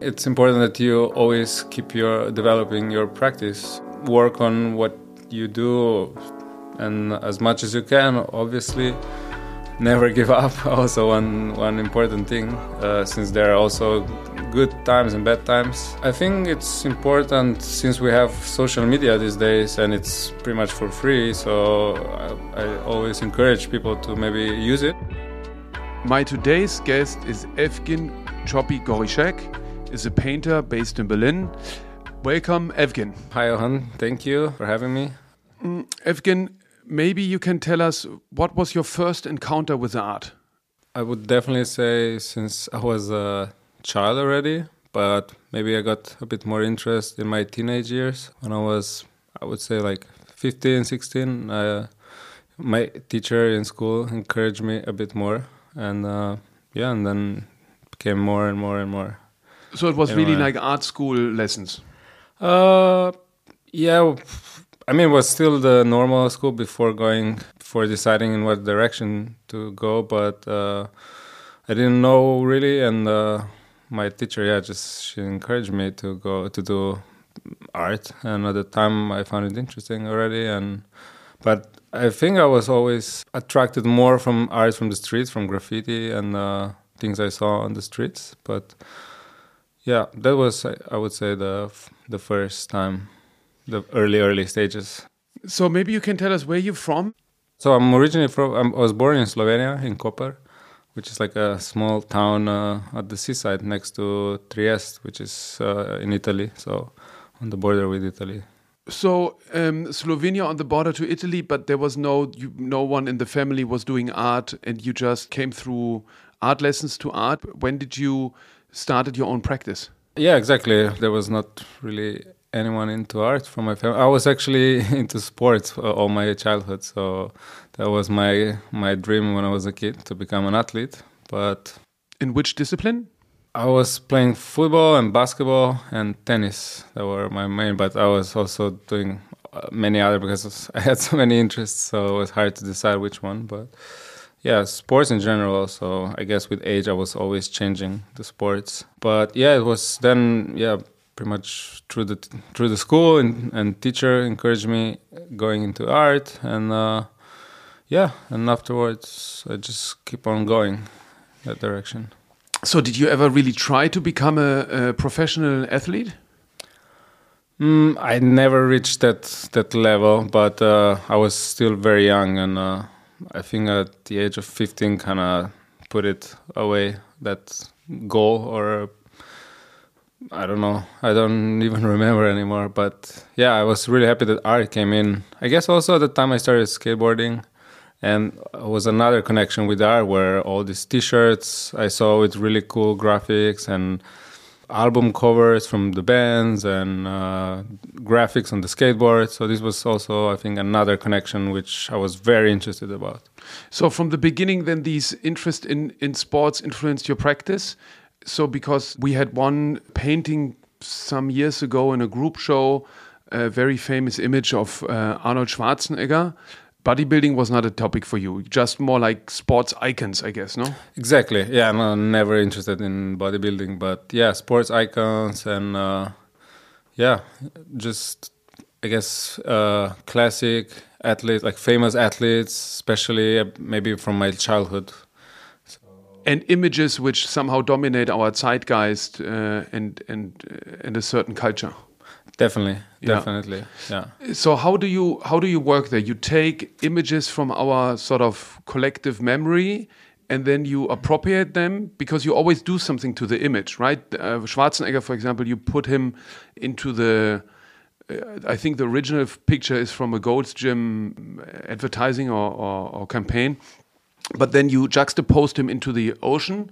It's important that you always keep your developing your practice, work on what you do, and as much as you can. Obviously, never give up. Also, one one important thing, uh, since there are also good times and bad times. I think it's important since we have social media these days and it's pretty much for free. So I, I always encourage people to maybe use it. My today's guest is Evgen Čopi Gorišek, is a painter based in Berlin. Welcome, Evgen. Hi, Johan. Thank you for having me. Mm, Evgen, maybe you can tell us what was your first encounter with art? I would definitely say since I was a child already, but maybe I got a bit more interest in my teenage years when I was, I would say, like 15, 16. Uh, my teacher in school encouraged me a bit more, and uh, yeah, and then became more and more and more. So it was really like art school lessons. Uh, yeah. I mean, it was still the normal school before going, before deciding in what direction to go, but uh, I didn't know really, and uh, my teacher, yeah, just she encouraged me to go to do art, and at the time I found it interesting already, and but I think I was always attracted more from art from the streets, from graffiti and uh, things I saw on the streets, but yeah, that was I would say the the first time the early early stages. So maybe you can tell us where you're from. So I'm originally from. I'm, i was born in Slovenia in Koper, which is like a small town uh, at the seaside next to Trieste, which is uh, in Italy. So on the border with Italy. So um, Slovenia on the border to Italy, but there was no you, no one in the family was doing art, and you just came through art lessons to art. When did you started your own practice? Yeah, exactly. There was not really anyone into art from my family. I was actually into sports all my childhood, so that was my my dream when I was a kid to become an athlete. But in which discipline? I was playing football and basketball and tennis. That were my main, but I was also doing uh, many other because I had so many interests, so it was hard to decide which one. But yeah, sports in general. So I guess with age, I was always changing the sports. But yeah, it was then yeah pretty much through the through the school and, and teacher encouraged me going into art and uh, yeah and afterwards I just keep on going that direction. So did you ever really try to become a, a professional athlete? Mm, I never reached that that level, but uh, I was still very young, and uh, I think at the age of 15, kind of put it away that goal or I don't know. I don't even remember anymore. But yeah, I was really happy that art came in. I guess also at the time I started skateboarding, and was another connection with art where all these T-shirts I saw with really cool graphics and album covers from the bands and uh, graphics on the skateboard. So this was also, I think, another connection which I was very interested about. So from the beginning, then these interest in in sports influenced your practice. So, because we had one painting some years ago in a group show, a very famous image of uh, Arnold Schwarzenegger. Bodybuilding was not a topic for you, just more like sports icons, I guess, no? Exactly. Yeah, I'm never interested in bodybuilding, but yeah, sports icons and uh, yeah, just I guess uh, classic athletes, like famous athletes, especially uh, maybe from my childhood and images which somehow dominate our zeitgeist uh, and and uh, and a certain culture. Definitely, definitely, yeah. yeah. So how do you how do you work there? You take images from our sort of collective memory, and then you appropriate them because you always do something to the image, right? Uh, Schwarzenegger, for example, you put him into the. Uh, I think the original picture is from a Gold's Gym advertising or, or, or campaign, but then you juxtapose him into the ocean.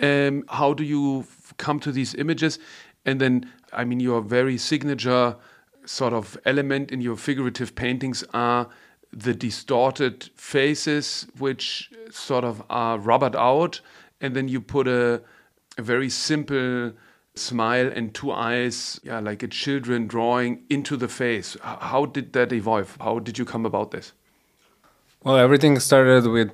Um, how do you come to these images? And then, I mean, your very signature sort of element in your figurative paintings are the distorted faces, which sort of are rubbered out, and then you put a, a very simple smile and two eyes, yeah, like a children drawing into the face. How did that evolve? How did you come about this? Well, everything started with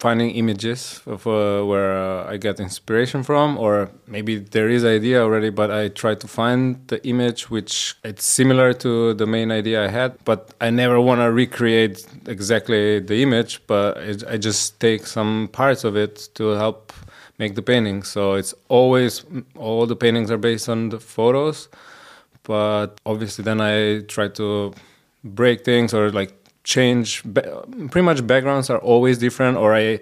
finding images of uh, where uh, I get inspiration from, or maybe there is idea already, but I try to find the image which it's similar to the main idea I had, but I never want to recreate exactly the image, but it, I just take some parts of it to help make the painting. So it's always all the paintings are based on the photos, but obviously then I try to break things or like change pretty much backgrounds are always different or i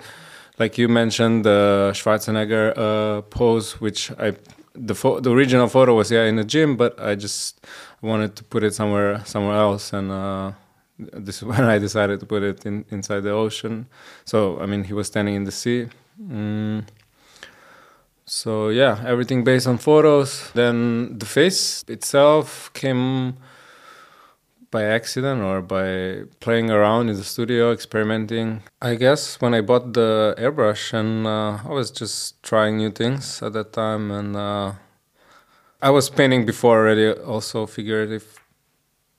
like you mentioned the schwarzenegger uh, pose which i the the original photo was yeah in the gym but i just wanted to put it somewhere somewhere else and uh, this is when i decided to put it in inside the ocean. So i mean he was standing in the sea. Mm. so yeah everything based on photos. Then the face itself came by accident or by playing around in the studio, experimenting. I guess when I bought the airbrush and uh, I was just trying new things at that time, and uh, I was painting before already, also figurative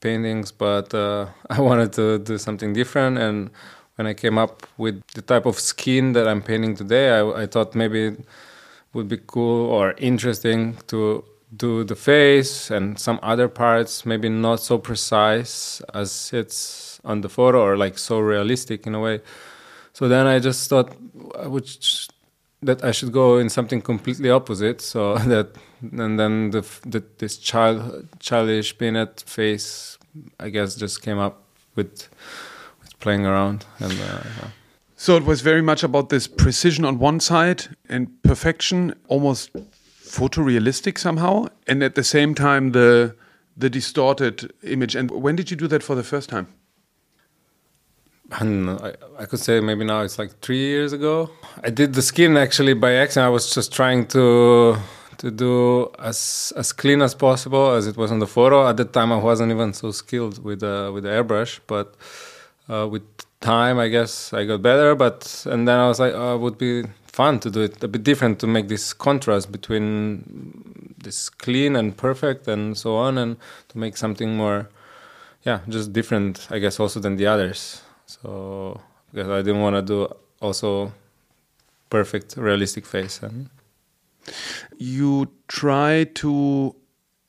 paintings, but uh, I wanted to do something different. And when I came up with the type of skin that I'm painting today, I, I thought maybe it would be cool or interesting to do the face and some other parts maybe not so precise as it's on the photo or like so realistic in a way so then i just thought i would that i should go in something completely opposite so that and then the, the this child childish peanut face i guess just came up with with playing around and uh, yeah. so it was very much about this precision on one side and perfection almost photorealistic somehow, and at the same time the the distorted image. And when did you do that for the first time? And I, I could say maybe now it's like three years ago. I did the skin actually by accident. I was just trying to to do as as clean as possible as it was on the photo. At that time, I wasn't even so skilled with the with the airbrush, but uh, with time, I guess I got better. But and then I was like, oh, it would be fun to do it a bit different to make this contrast between this clean and perfect and so on and to make something more yeah just different i guess also than the others. So because i didn't want to do also perfect realistic face and you try to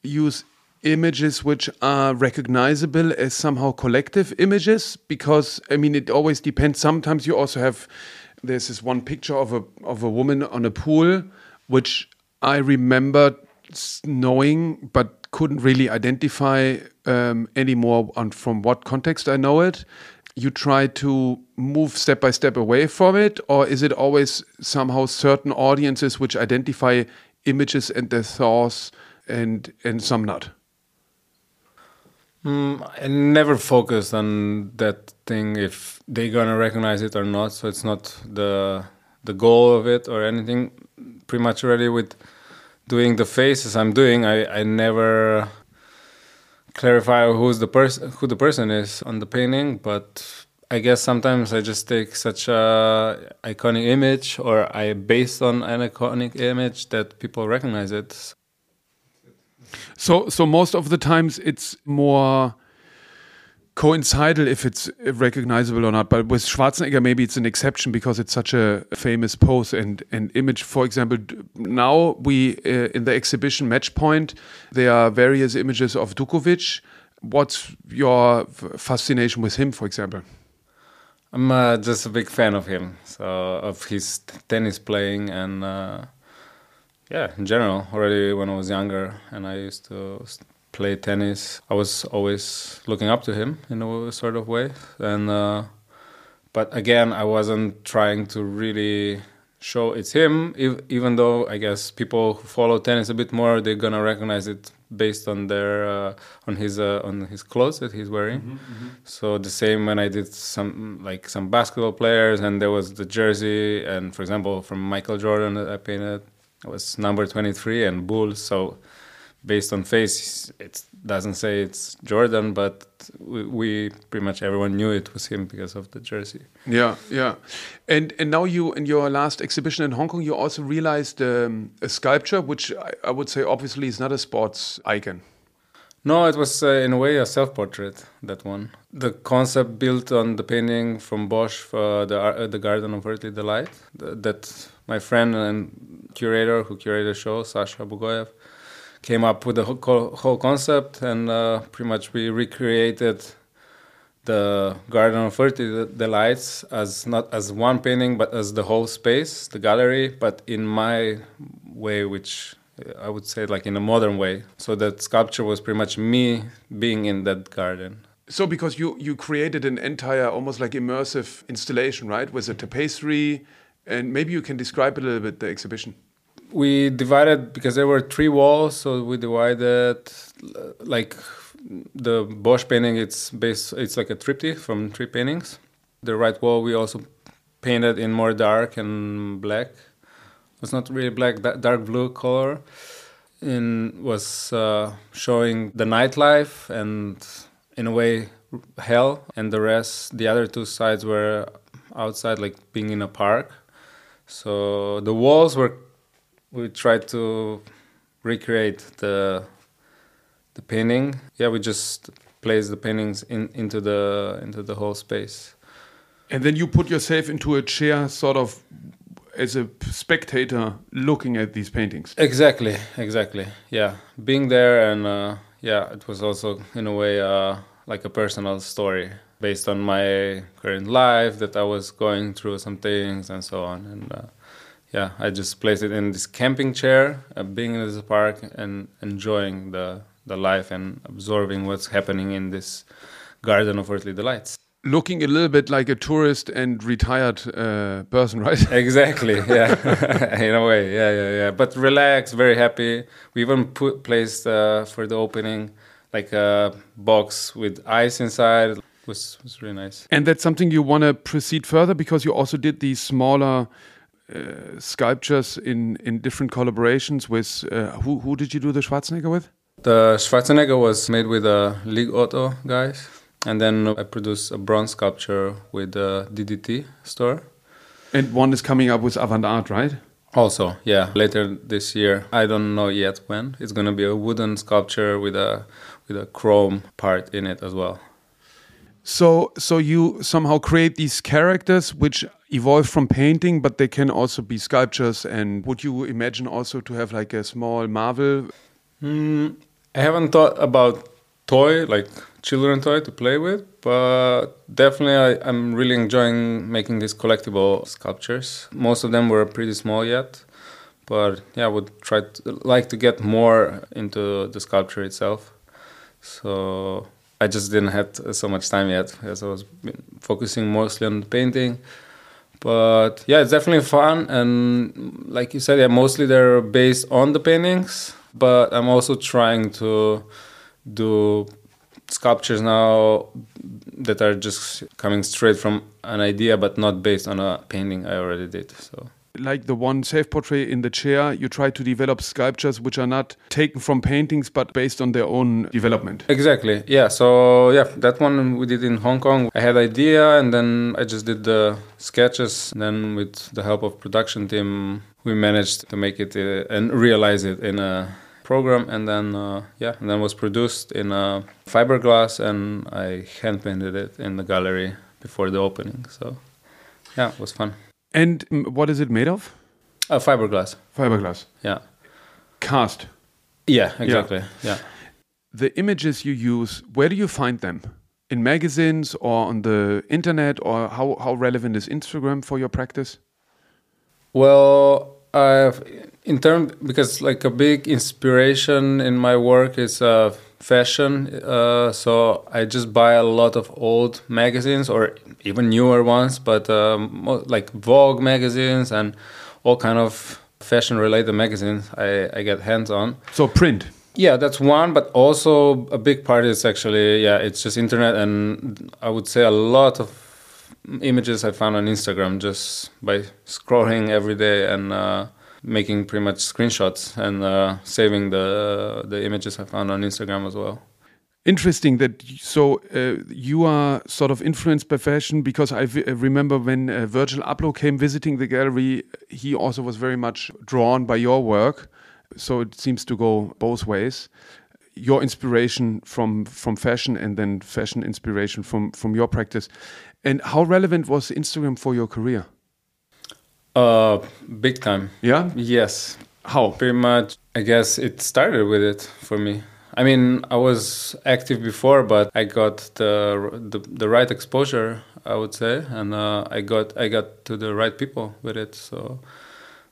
use images which are recognizable as somehow collective images because i mean it always depends. Sometimes you also have there's this one picture of a of a woman on a pool, which I remember knowing, but couldn't really identify um, anymore on from what context I know it. You try to move step by step away from it, or is it always somehow certain audiences which identify images and their thoughts, and and some not? Mm, I never focus on that thing if they're gonna recognize it or not. So it's not the the goal of it or anything. Pretty much already with doing the faces I'm doing, I, I never clarify who's the person who the person is on the painting, but I guess sometimes I just take such a iconic image or I based on an iconic image that people recognize it. So, so most of the times it's more coincidental if it's recognizable or not. But with Schwarzenegger, maybe it's an exception because it's such a famous pose and, and image. For example, now we uh, in the exhibition Match Point, there are various images of Djokovic. What's your fascination with him, for example? I'm uh, just a big fan of him, so of his tennis playing and. Uh yeah, in general, already when I was younger and I used to play tennis, I was always looking up to him in a sort of way. And uh, but again, I wasn't trying to really show it's him, even though I guess people who follow tennis a bit more, they're gonna recognize it based on their uh, on his uh, on his clothes that he's wearing. Mm-hmm, mm-hmm. So the same when I did some like some basketball players, and there was the jersey, and for example from Michael Jordan that I painted it was number 23 and bull. So based on face, it doesn't say it's Jordan, but we, we, pretty much everyone knew it was him because of the jersey. Yeah, yeah. And and now you in your last exhibition in Hong Kong, you also realized um, a sculpture, which I, I, would say obviously is not a sports icon. No, it was uh, in a way a self-portrait. That one. The concept built on the painting from Bosch, uh, the uh, the Garden of Earthly Delight. th- that my friend and curator who curated the show, Sasha Bugoyev, came up with the whole, concept, and uh, pretty much we recreated the Garden of Earthly Delights as not as one painting, but as the whole space, the gallery, but in my way, which I would say like in a modern way. So that sculpture was pretty much me being in that garden. So because you you created an entire almost like immersive installation, right? With a tapestry, and maybe you can describe a little bit the exhibition. We divided because there were three walls, so we divided like the Bosch painting. It's based. It's like a triptych from three paintings. The right wall we also painted in more dark and black. It's not really black, da- dark blue color. And was uh, showing the nightlife and in a way hell, and the rest, the other two sides were outside, like being in a park. So the walls were we tried to recreate the the painting. Yeah, we just placed the paintings in into the into the whole space. And then you put yourself into a chair, sort of as a spectator looking at these paintings. Exactly, exactly. Yeah, being there and uh, yeah, it was also in a way uh, like a personal story based on my current life that I was going through some things and so on. And uh, yeah, I just placed it in this camping chair, uh, being in this park and enjoying the the life and absorbing what's happening in this garden of earthly delights. Looking a little bit like a tourist and retired uh, person, right? Exactly. Yeah. in a way. Yeah, yeah, yeah. But relaxed, very happy. We even put placed uh, for the opening like a box with ice inside. Was was really nice. And that's something you want to proceed further because you also did these smaller uh, sculptures in in different collaborations with uh, who who did you do the Schwarzenegger with? The Schwarzenegger was made with the League Auto guys, and then I produced a bronze sculpture with the DDT store. And one is coming up with Avant Art, right? Also, yeah, later this year. I don't know yet when. It's gonna be a wooden sculpture with a with a chrome part in it as well. So so you somehow create these characters which evolve from painting, but they can also be sculptures. And would you imagine also to have like a small Marvel? Mm, I haven't thought about toy like children toy to play with, but definitely I, I'm really enjoying making these collectible sculptures. Most of them were pretty small yet, but yeah, I would try to like to get more into the sculpture itself. So I just didn't have so much time yet as I was focusing mostly on the painting. But yeah, it's definitely fun, and like you said, yeah, mostly they're based on the paintings. But I'm also trying to do sculptures now that are just coming straight from an idea, but not based on a painting I already did. So like the one self portrait in the chair, you try to develop sculptures which are not taken from paintings but based on their own development. Exactly. Yeah. So yeah, that one we did in Hong Kong. I had idea and then I just did the sketches. Then with the help of production team, we managed to make it uh, and realize it in a program and then uh, yeah and then was produced in a fiberglass and I hand painted it in the gallery before the opening so yeah it was fun And what is it made of? uh, fiberglass Fiberglass. yeah Cast. yeah exactly yeah. The images you use, where do you find them? In magazines or on the internet or how, how relevant is Instagram for your practice? Well, I've in term because like a big inspiration in my work is uh, fashion. Uh, so I just buy a lot of old magazines or even newer ones, but um, like Vogue magazines and all kind of fashion related magazines. I, I get hands on. So print. Yeah, that's one, but also a big part is actually yeah, it's just internet, and I would say a lot of images I found on Instagram just by scrolling every day and uh, making pretty much screenshots and uh, saving the the images I found on Instagram as well. Interesting that so uh, you are sort of influenced by fashion because I uh, remember when uh, Virgil Abloh came visiting the gallery, he also was very much drawn by your work. So it seems to go both ways. your inspiration from from fashion and then fashion inspiration from from your practice. And how relevant was Instagram for your career? Uh, big time. Yeah. Yes. How? Pretty much. I guess it started with it for me. I mean, I was active before, but I got the the, the right exposure, I would say, and uh, I got I got to the right people with it. So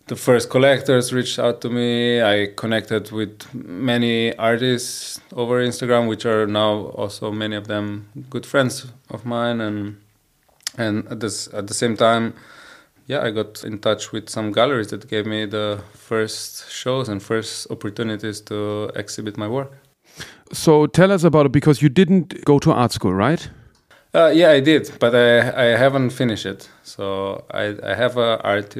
the first collectors reached out to me. I connected with many artists over Instagram, which are now also many of them good friends of mine, and and at this at the same time yeah, I got in touch with some galleries that gave me the first shows and first opportunities to exhibit my work. So tell us about it because you didn't go to art school, right? Uh, yeah, I did, but I I haven't finished it. So I I have a art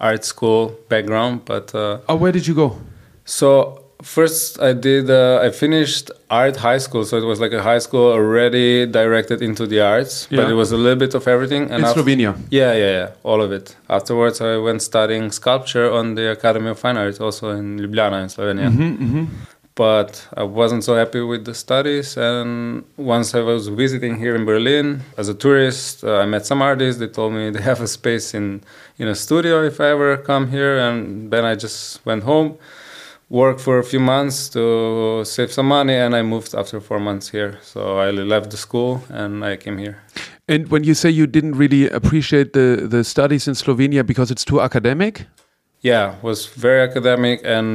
art school background, but uh, oh, where did you go? So first I did uh, I finished art high school, so it was like a high school already directed into the arts, Yeah. but it was a little bit of everything. In af- Slovenia. Yeah, yeah, yeah, all of it. Afterwards, I went studying sculpture on the Academy of Fine Arts, also in Ljubljana, in Slovenia. Mm-hmm, But I wasn't so happy with the studies, and once I was visiting here in Berlin as a tourist, uh, I met some artists. They told me they have a space in in a studio if I ever come here, and then I just went home, worked for a few months to save some money, and I moved after four months here. So I left the school and I came here. And when you say you didn't really appreciate the the studies in Slovenia because it's too academic, Yeah, was very academic and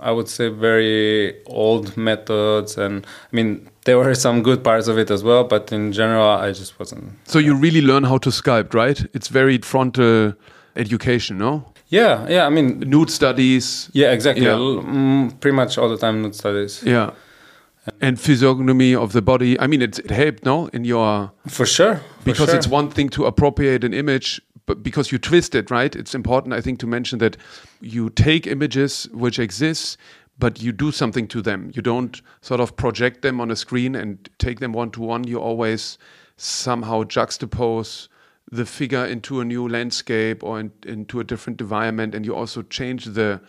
I would say very old methods. And I mean, there were some good parts of it as well, but in general, I just wasn't. so you really learn how to sculpt, right? It's very frontal uh, education, no? Yeah, yeah. I mean, Nude studies, yeah, exactly. Yeah. Mm, pretty much all the time nude studies. yeah, and physiognomy of the body. I mean, it, it helped, no, in your For sure. for because sure. it's one thing to appropriate an image but because you twist it right it's important i think to mention that you take images which exist but you do something to them you don't sort of project them on a screen and take them one to one you always somehow juxtapose the figure into a new landscape or in, into a different environment and you also change the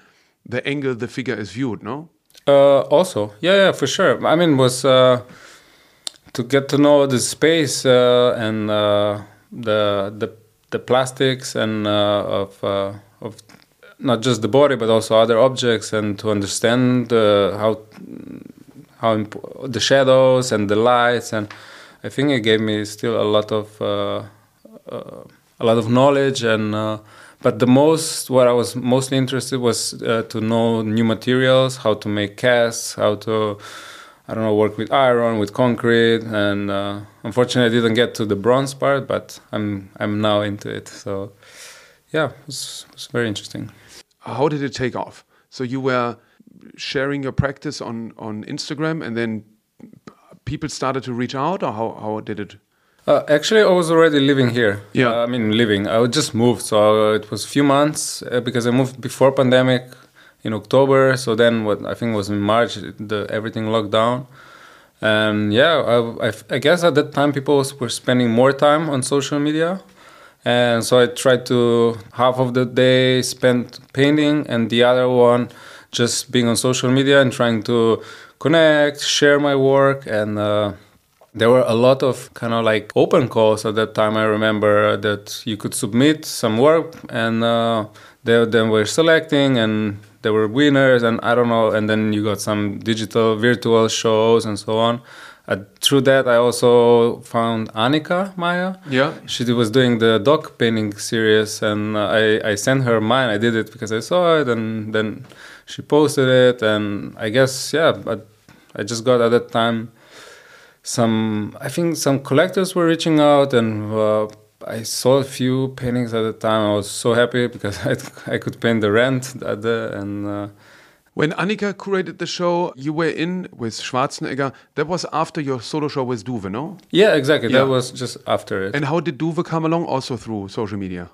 the angle the figure is viewed no Uh, also, yeah, yeah, for sure. I mean, was uh, to get to know the space uh, and uh, the the the plastics and uh, of uh, of not just the body but also other objects and to understand how how the shadows and the lights and I think it gave me still a lot of a lot of knowledge and uh, but the most what I was mostly interested was uh, to know new materials, how to make casts, how to I don't know work with iron, with concrete, and uh, unfortunately I didn't get to the bronze part, but I'm I'm now into it. So yeah, it's was, it was very interesting. how did it take off so you were sharing your practice on on instagram and then people started to reach out or how, how did it Uh, actually, I was already living here. Yeah. Uh, I mean, living. I just moved, so uh, it was a few months uh, because I moved before pandemic in October. So then, what I think was in March, the everything locked down. And yeah, I, I, I guess at that time people was, were spending more time on social media, and so I tried to half of the day spent painting, and the other one just being on social media and trying to connect, share my work, and. There were a lot of kind of like open calls at that time. I remember that you could submit some work and uh, they then were selecting and there were winners and I don't know. And then you got some digital virtual shows and so on. Uh, through that, I also found Annika Maya. Yeah. She was doing the dog painting series and uh, I, I sent her mine. I did it because I saw it and then she posted it. And I guess, yeah, but I just got at that time some i think some collectors were reaching out and uh, i saw a few paintings at the time. I was so happy because i, I could paint the rent and uh, when annika curated the show you were in with schwarzenegger. That was after your solo show with duve no? Yeah exactly. Yeah. that was just after it. And how did duve come along also through social media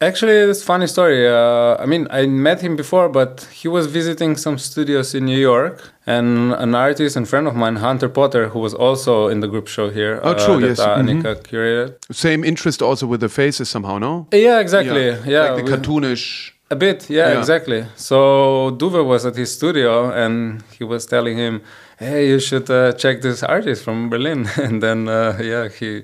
Actually, it's a funny story. Uh, I mean, I met him before, but he was visiting some studios in New York, and an artist and friend of mine, Hunter Potter, who was also in the group show here. Oh, true, that, yes, Uh, mhm. Annika curated. same interest also with the faces somehow no Yeah, exactly. Yeah, like the cartoonish A bit, yeah, Yeah. exactly. So Duve was at his studio and he was telling him, "Hey, you should uh, check this artist from Berlin." and then, uh, yeah, he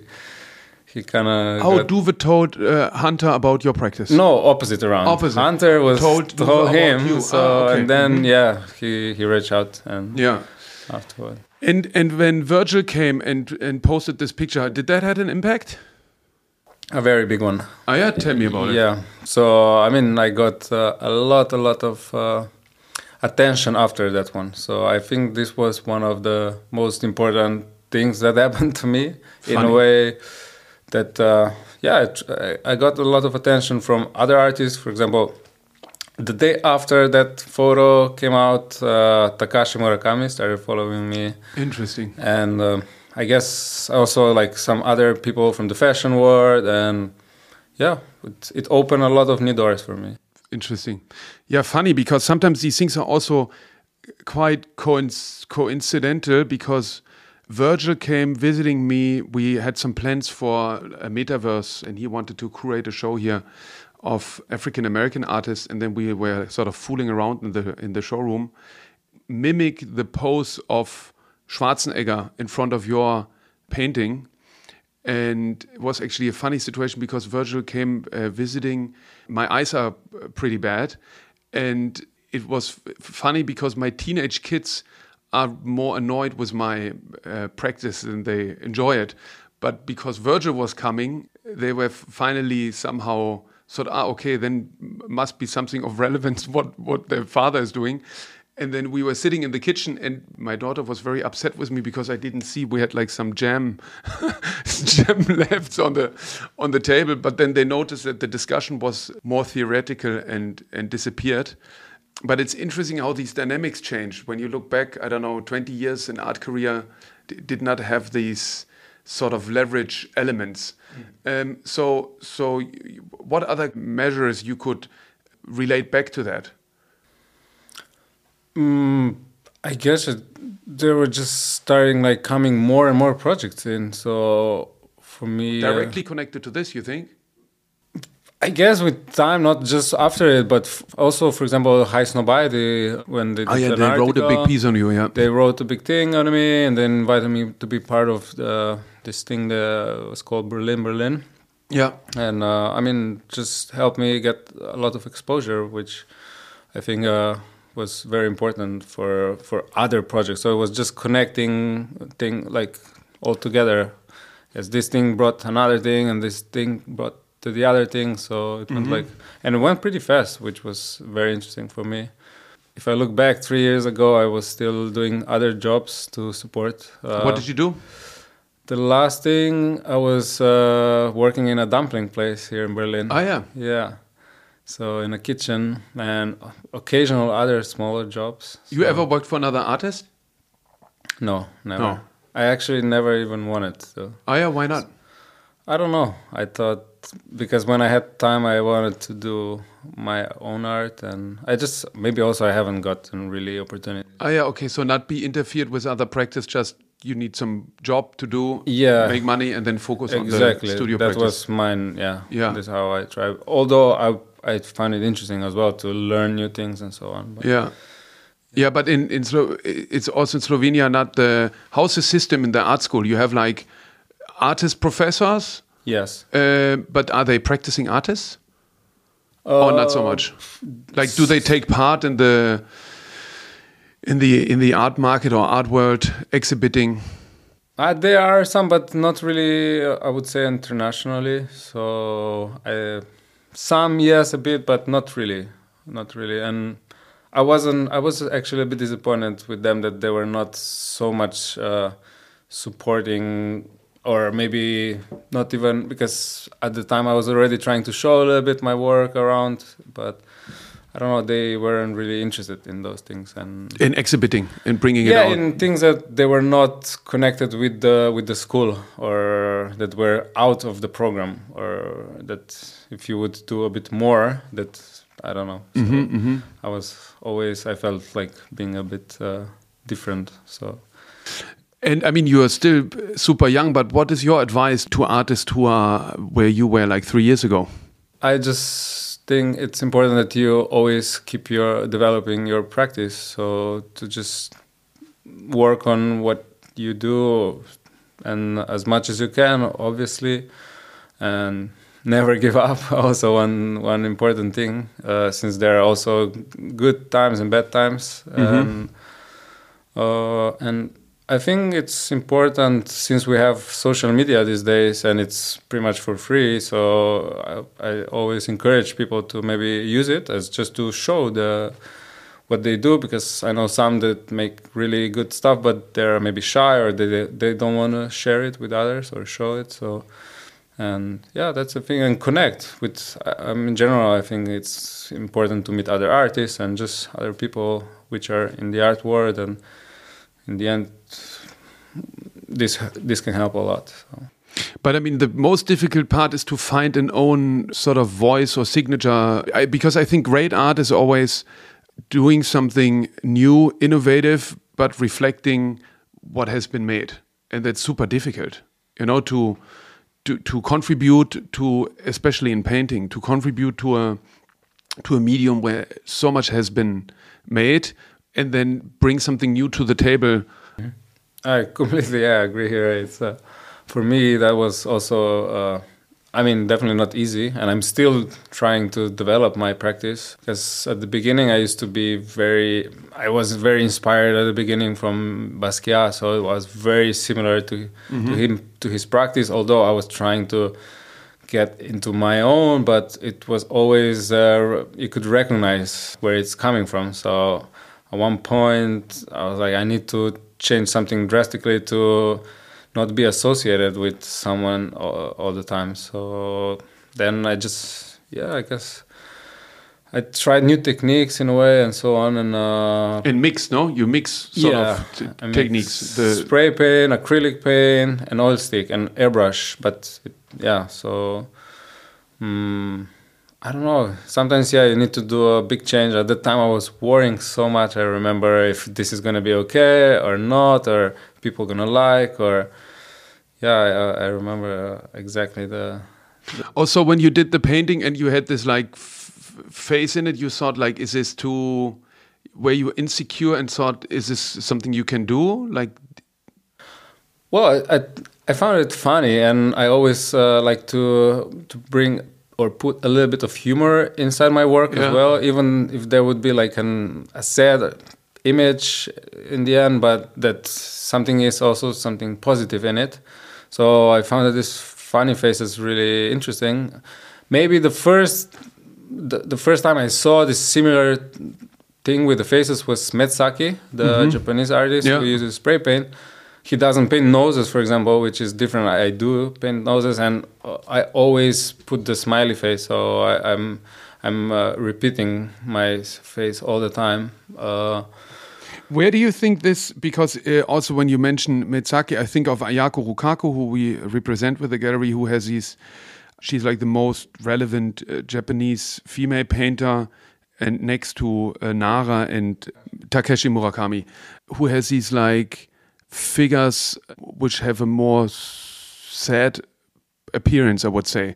he kind of How Duve told uh, Hunter about your practice? no opposite around. Opposite. Hunter was Told told, him. So Ah, okay. and then Mhm. yeah, he he reached out and Yeah. afterward. And and when Virgil came and and posted this picture, did that had an impact? A very big one. Oh yeah, tell me about it. Yeah. So I mean, I got uh, a lot, a lot of uh, attention after that one. So I think this was one of the most important things that happened to me in a way that uh, yeah, it, I- I got a lot of attention from other artists. For example, the day after that photo came out, uh, Takashi Murakami started following me Interesting. and um I guess also like some other people from the fashion world, and yeah, it, it opened a lot of new doors for me. Interesting. Yeah, funny because sometimes these things are also quite coinc- coincidental because Virgil came visiting me. We had some plans for a metaverse and he wanted to create a show here of African American artists and then we were sort of fooling around in the in the showroom mimic the pose of Schwarzenegger in front of your painting and it was actually a funny situation because Virgil came uh, visiting. My eyes are uh, pretty bad, and it was funny because my teenage kids are more annoyed with my uh, practice than they enjoy it. But because Virgil was coming, they were finally somehow sort of ah okay, then must be something of relevance what what their father is doing. And then we were sitting in the kitchen, and my daughter was very upset with me because I didn't see we had like some jam, jam left on the on the table. But then they noticed that the discussion was more theoretical and and disappeared. But it's interesting how these dynamics changed. When you look back, I don't know, 20 years in art career did not have these sort of leverage elements. Um, so, so what other measures you could relate back to that? Mm, I guess it, they were just starting like coming more and more projects in. So for me, uh, Directly connected to this, you think? I guess with time, not just after it, but f- also, for example, High Snobiety when they did Oh yeah, they wrote a big piece on you. Yeah. They wrote a big thing on me and then invited me to be part of the, this thing that was called Berlin Berlin. Yeah. and uh, I mean, just helped me get a lot of exposure, which I think uh, was very important for for other projects. So it was just connecting thing like all together. As this thing brought another thing, and this thing brought to the other thing. So it went like, and it went pretty fast, which was very interesting for me. If I look back three years ago, I was still doing other jobs to support. Uh, what did you do? the last thing I was uh, working in a dumpling place here in Berlin. Oh yeah. Yeah. So in a kitchen and occasional other smaller jobs. You ever worked for another artist? No, never. No. I actually never even wanted to. Oh yeah. Why not? I don't know. I thought because when I had time, I wanted to do my own art, and I just maybe also I haven't gotten really opportunity. Oh yeah. Okay. So not be interfered with other practice. Just you need some job to do. Yeah. Make money and then focus exactly. on the studio that practice. was mine. Yeah. Yeah. That's how I try. Although I I find it interesting as well to learn new things and so on. But Yeah. Yeah, but in, in Slo- it's also in Slovenia not the how's the system in the art school? You have like artist professors, Yes. uh, but are they practicing artists or not so Uh, much? Like, do they take part in the in the in the art market or art world exhibiting? Uh, there are some, but not really. Uh, I would say internationally. So I, some yes, a bit, but not really, not really. And I wasn't. I was actually a bit disappointed with them that they were not so much uh, supporting, or maybe not even because at the time I was already trying to show a little bit my work around, but. I don't know. They weren't really interested in those things, and In exhibiting and bringing yeah, it out. in things that they were not connected with the with the school or that were out of the program or that if you would do a bit more that I don't know. So Mm-hmm, I was always I felt like being a bit uh, different. So And I mean, you are still super young, but what is your advice to artists who are where you were like three years ago? I just think it's important that you always keep your developing your practice. So to just work on what you do and as much as you can, obviously, and never give up. Also, one one important thing, uh, since there are also good times and bad times, mm-hmm. and, uh, and I think it's important since we have social media these days and it's pretty much for free. So I, I, always encourage people to maybe use it as just to show the what they do because I know some that make really good stuff, but they're maybe shy or they they don't want to share it with others or show it. So and yeah, that's the thing. And connect with. I, mean, in general, I think it's important to meet other artists and just other people which are in the art world and in the end, this this can help a lot. So. But I mean, the most difficult part is to find an own sort of voice or signature, I, because I think great art is always doing something new, innovative, but reflecting what has been made, and that's super difficult. You know, to to to contribute to, especially in painting, to contribute to a to a medium where so much has been made, and then bring something new to the table. I completely yeah, agree here. It's uh, for me that was also uh, I mean definitely not easy, and I'm still trying to develop my practice because at the beginning I used to be very I was very inspired at the beginning from Basquiat, so it was very similar to mm-hmm. to him to his practice. Although I was trying to get into my own, but it was always uh, you could recognize where it's coming from. So at one point I was like, I need to change something drastically to not be associated with someone all, all the time. So then I just, yeah, I guess I tried new techniques in a way and so on. And uh, and mix, no? You mix sort yeah, of techniques. The spray paint, acrylic paint, and oil stick and airbrush. But it, yeah, so. Um, I don't know. Sometimes, yeah, you need to do a big change. At the time, I was worrying so much. I remember if this is gonna be okay or not, or people gonna like, or yeah, I, I remember uh, exactly the. Also, when you did the painting and you had this like face in it, you thought like, is this too? Were you insecure and thought, is this something you can do? Like, well, I I found it funny, and I always uh, like to to bring or put a little bit of humor inside my work yeah. as well, even if there would be like an a sad image in the end, but that something is also something positive in it. So I found that this funny face is really interesting. Maybe the first the, the first time I saw this similar thing with the faces was Metsaki, the mm -hmm. Japanese artist yeah. who uses spray paint he doesn't paint noses, for example, which is different. I, do paint noses, and I always put the smiley face. So I, am I'm, I'm uh, repeating my face all the time. Uh, where do you think this? Because uh, also when you mention Metsaki, I think of Ayako Rokkaku, who we represent with the gallery, who has these. She's like the most relevant uh, Japanese female painter, and next to uh, Nara and Takeshi Murakami, who has these like figures which have a more sad appearance, I would say.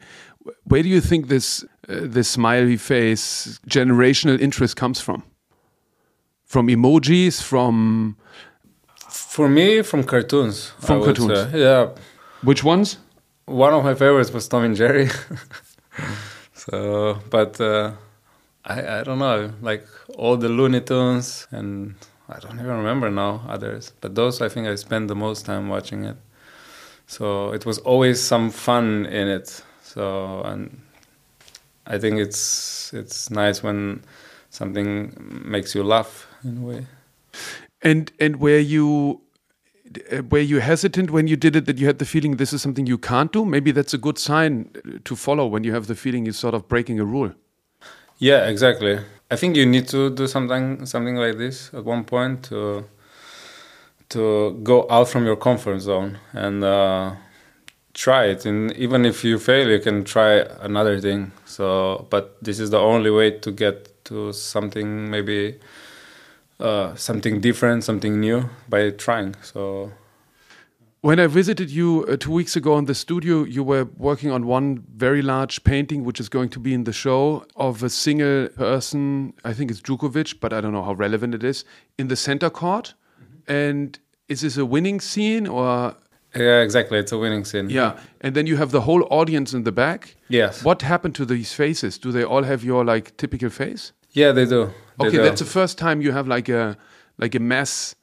Where do you think this uh, this smiley face generational interest comes from? From emojis, from for me, from cartoons. From cartoons, yeah. Which ones? One of my favorites was Tom and Jerry. so, but uh, I I don't know, like all the Looney Tunes and I don't even remember now others, but those I think I spent the most time watching it. So it was always some fun in it. So and I think it's it's nice when something makes you laugh in a way. And and were you were you hesitant when you did it that you had the feeling this is something you can't do? Maybe that's a good sign to follow when you have the feeling you're sort of breaking a rule. Yeah, exactly. I think you need to do something something like this at one point to to go out from your comfort zone and uh, try it. And even if you fail, you can try another thing. So, but this is the only way to get to something maybe uh, something different, something new by trying. So. When I visited you uh, two weeks ago in the studio, you were working on one very large painting, which is going to be in the show, of a single person. I think it's Djokovic, but I don't know how relevant it is, in the center court. And is this a winning scene or? Yeah, exactly. It's a winning scene. Yeah. And then you have the whole audience in the back. Yes. What happened to these faces? Do they all have your like typical face? Yeah, they do. They Okay, do. that's the first time you have like a like a mass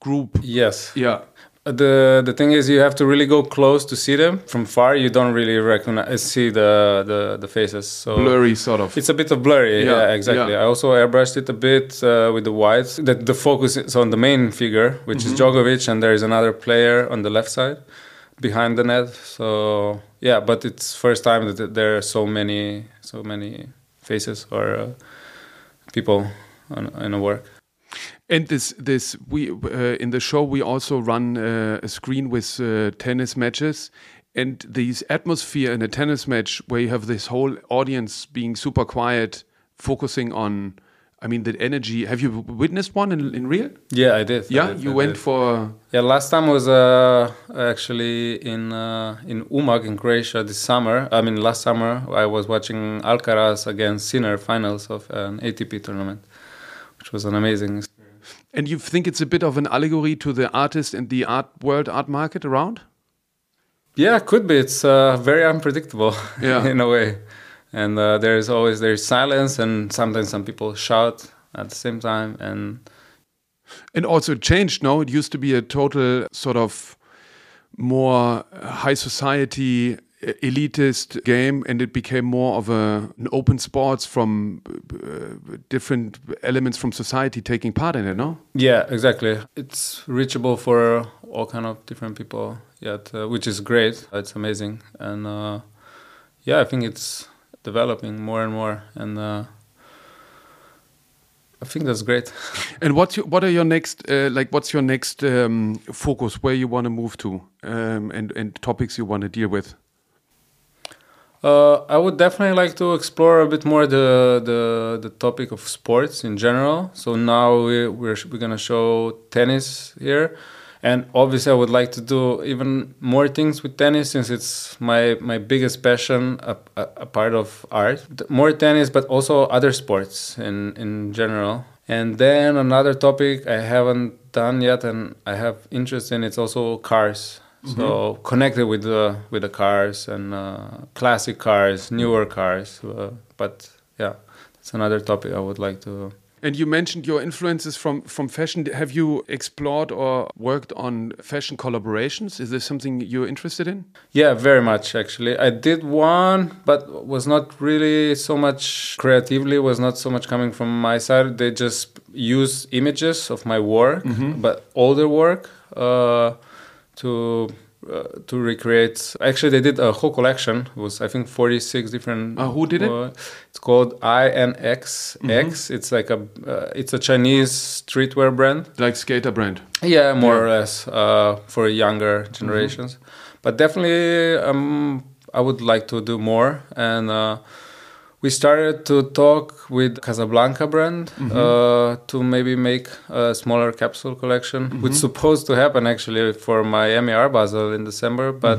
group. yes. Yeah. The the thing is, you have to really go close to see them. From far, you don't really recognize see the the, the faces. So Blurry sort of. It's a bit of blurry. Yeah, Yeah, exactly. yeah. I also airbrushed it a bit uh, with the whites. That the focus is on the main figure, which Mm-hmm. is Djokovic, and there is another player on the left side behind the net. So yeah, but it's first time that there are so many so many faces or uh, people on, in a work. And this, this we uh, in the show we also run uh, a screen with uh, tennis matches, and this atmosphere in a tennis match where you have this whole audience being super quiet, focusing on, I mean, the energy. Have you witnessed one in, in real? Yeah, I did. I Yeah, did, you I went did. for Yeah, last time was uh, actually in uh, in Umag in Croatia this summer. I mean, last summer I was watching Alcaraz against Sinner finals of an ATP tournament, which was an amazing. experience. And you think it's a bit of an allegory to the artist and the art world art market around? Yeah, could be. It's uh, very unpredictable Yeah. in a way, and uh, there is always there's silence, and sometimes some people shout at the same time, and And also it changed, no? It used to be a total sort of more high society elitist game and it became more of a, an open sports from uh, different elements from society taking part in it, no? Yeah, exactly. It's reachable for all kind of different people. Yet, uh, which is great. It's amazing, and uh, yeah, I think it's developing more and more, and uh, I think that's great. And what's your, what are your next uh, like what's your next um, focus where you want to move to um, and and topics you want to deal with? Uh, I would definitely like to explore a bit more the the, the topic of sports in general. So now we, we're we're gonna show tennis here, and obviously I would like to do even more things with tennis since it's my my biggest passion, a, a, a part of art. More tennis, but also other sports in in general. And then another topic I haven't done yet, and I have interest in. It's also cars. So connected with the with the cars and uh, classic cars, newer cars. Uh, but yeah, that's another topic I would like to. And you mentioned your influences from from fashion. Have you explored or worked on fashion collaborations? Is this something you're interested in? Yeah, very much actually. I did one, but was not really so much creatively. Was not so much coming from my side. They just use images of my work, but older work, uh, to. Uh, to recreate, actually, they did a whole collection. It was I think forty six different. Uh, who did it? uh, it's called INX. X. It's like a, uh, it's a Chinese streetwear brand. Like skater brand. Yeah, more Yeah. or less uh, for younger generations. But definitely, um, I would like to do more. And uh, we started to talk with Casablanca brand uh, to maybe make a smaller capsule collection, which supposed to happen actually for Miami Art Basel in December, but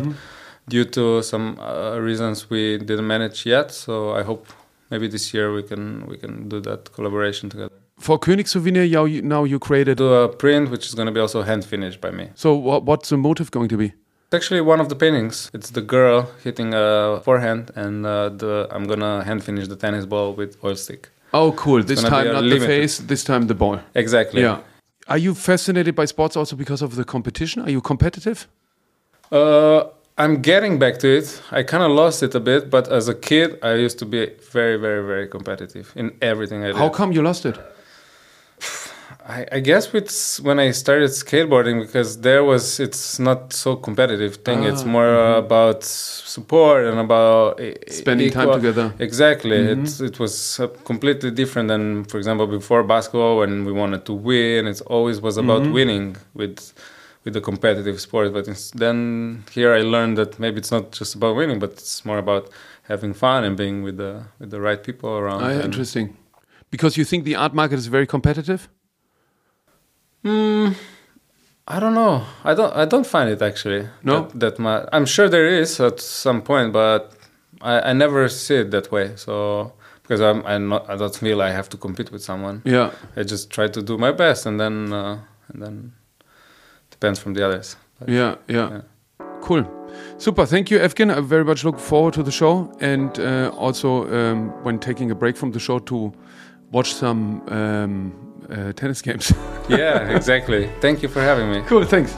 due to some uh, reasons we didn't manage yet. So I hope maybe this year we can we can do that collaboration together. For König Souvenir, now you, now you created. A print which is going to be also hand finished by me. So what, what's the motive going to be? It's actually one of the paintings. It's the girl hitting a forehand, and uh, the I'm gonna hand finish the tennis ball with oil stick. Oh, cool. This time not the face, this time the ball. Exactly. Yeah. Are you fascinated by sports also because of the competition? Are you competitive? Uh, I'm getting back to it. I kind of lost it a bit, but as a kid, I used to be very, very, very competitive in everything I did. How come you lost it? I, I guess with when I started skateboarding because there was it's not so competitive thing. it's Ah, more about support and about Spending time together. Exactly. Mm-hmm. It it was uh, completely different than, for example, before basketball when we wanted to win. It always was about Mm-hmm. winning with with the competitive sport. But it's, then here I learned that maybe it's not just about winning, but it's more about having fun and being with the with the right people around. Ah, yeah, interesting. Because you think the art market is very competitive? I don't know. I don't. I don't find it actually. No? That, that much. I'm sure there is at some point, but I, I never see it that way. So because I'm, I'm not. I don't feel I have to compete with someone. Yeah. I just try to do my best, and then uh, and then depends from the others. But, Yeah, yeah. Yeah. Cool. Super. Thank you, Evgen. I very much look forward to the show and uh, also um, when taking a break from the show to watch some um, uh, tennis games. yeah, exactly. Thank you for having me. cool. Thanks.